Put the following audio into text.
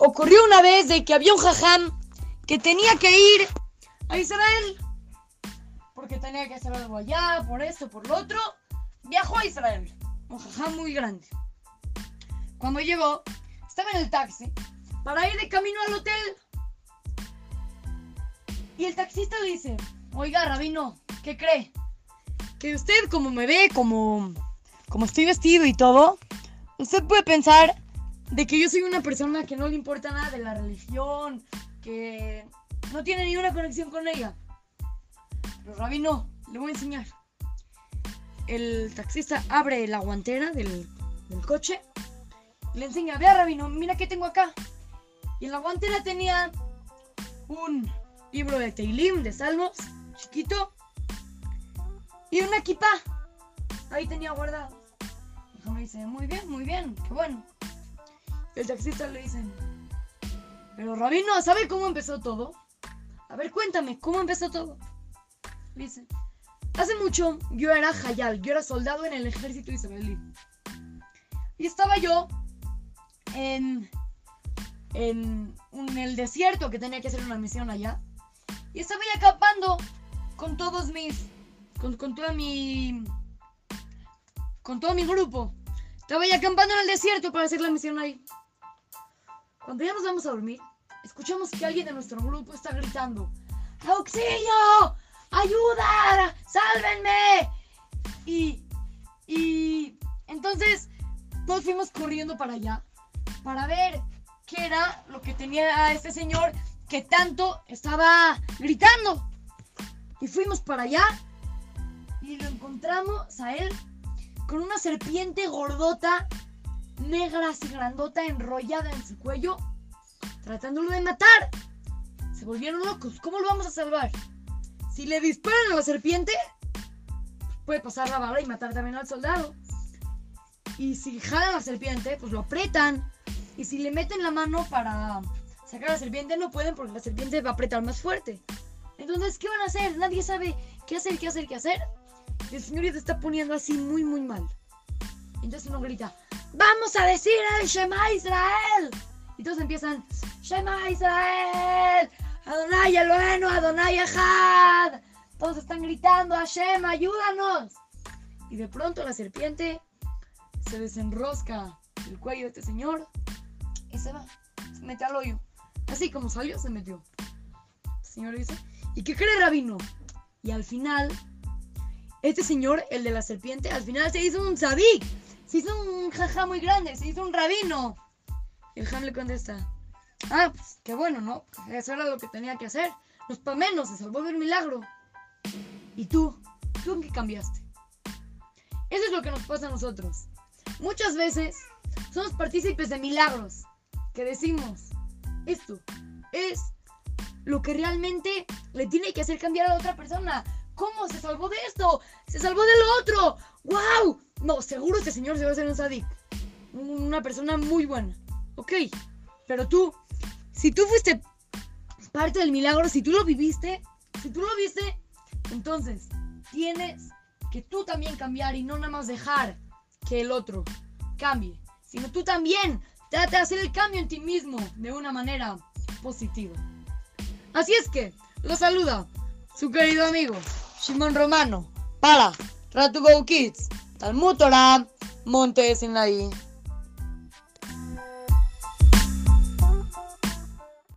ocurrió una vez de que había un jajam que tenía que ir a Israel. Porque tenía que hacer algo allá, por esto, por lo otro. Viajó a Israel. Un jajam muy grande. Cuando llegó, estaba en el taxi para ir de camino al hotel. Y el taxista le dice, oiga, rabino, ¿qué cree? Que usted como me ve, como, como estoy vestido y todo, usted puede pensar de que yo soy una persona que no le importa nada de la religión, que no tiene ni una conexión con ella. Pero rabino, le voy a enseñar. El taxista abre la guantera del, coche y le enseña, vea rabino, mira qué tengo acá. Y en la guantera tenía un libro de Teilim, de Salmos, chiquito, y una equipa. Ahí tenía guardado. Y me dice, muy bien, muy bien, qué bueno. El taxista le dice, pero Rabino, ¿sabe cómo empezó todo? A ver, cuéntame, ¿cómo empezó todo? Le dice, hace mucho yo era Hayal, yo era soldado en el ejército israelí. Y estaba yo en, en, en el desierto que tenía que hacer una misión allá. Y estaba ahí acampando con todos mis. Con, con toda mi. Con todo mi grupo. Estaba ahí acampando en el desierto para hacer la misión ahí. Cuando ya nos vamos a dormir, escuchamos que alguien de nuestro grupo está gritando: ¡Auxilio! ¡Ayuda! ¡Sálvenme! Y. Y. Entonces, nos fuimos corriendo para allá. Para ver qué era lo que tenía este señor que tanto estaba gritando. Y fuimos para allá y lo encontramos a él con una serpiente gordota, negra, así grandota, enrollada en su cuello, tratándolo de matar. Se volvieron locos. ¿Cómo lo vamos a salvar? Si le disparan a la serpiente, puede pasar la bala y matar también al soldado. Y si jalan a la serpiente, pues lo apretan. Y si le meten la mano para sacar a la serpiente, no pueden porque la serpiente va a apretar más fuerte. Entonces, ¿qué van a hacer? Nadie sabe qué hacer, qué hacer, qué hacer. El señor se está poniendo así muy, muy mal. Entonces uno grita, vamos a decir el Shema Israel. Y todos empiezan, Shema Israel, Adonai Eloheinu, Adonai Echad. Todos están gritando, Hashem, ayúdanos. Y de pronto la serpiente se desenrosca el cuello de este señor y se va, se mete al hoyo. Así como salió, se metió. El señor dice, ¿y qué cree Rabino? Y al final, este señor, el de la serpiente, al final se hizo un sadik. Se hizo un jaja muy grande, se hizo un rabino. Y el Ham le contesta, ah, pues qué bueno, ¿no? Eso era lo que tenía que hacer. No es para menos, se salvó del milagro. ¿Y tú? ¿Tú en qué cambiaste? Eso es lo que nos pasa a nosotros. Muchas veces somos partícipes de milagros que decimos, esto es lo que realmente le tiene que hacer cambiar a la otra persona. ¿Cómo se salvó de esto? Se salvó de lo otro. ¡Wow! No, seguro este señor se va a hacer un sadik. Una persona muy buena. Ok. Pero tú, si tú fuiste parte del milagro, si tú lo viviste, si tú lo viste, entonces tienes que tú también cambiar y no nada más dejar que el otro cambie, sino tú también trata de hacer el cambio en ti mismo de una manera positiva. Así es que, lo saluda su querido amigo Shimon Romano para Ratu Go Kids, Talmud Torah, Monte de Sinaí.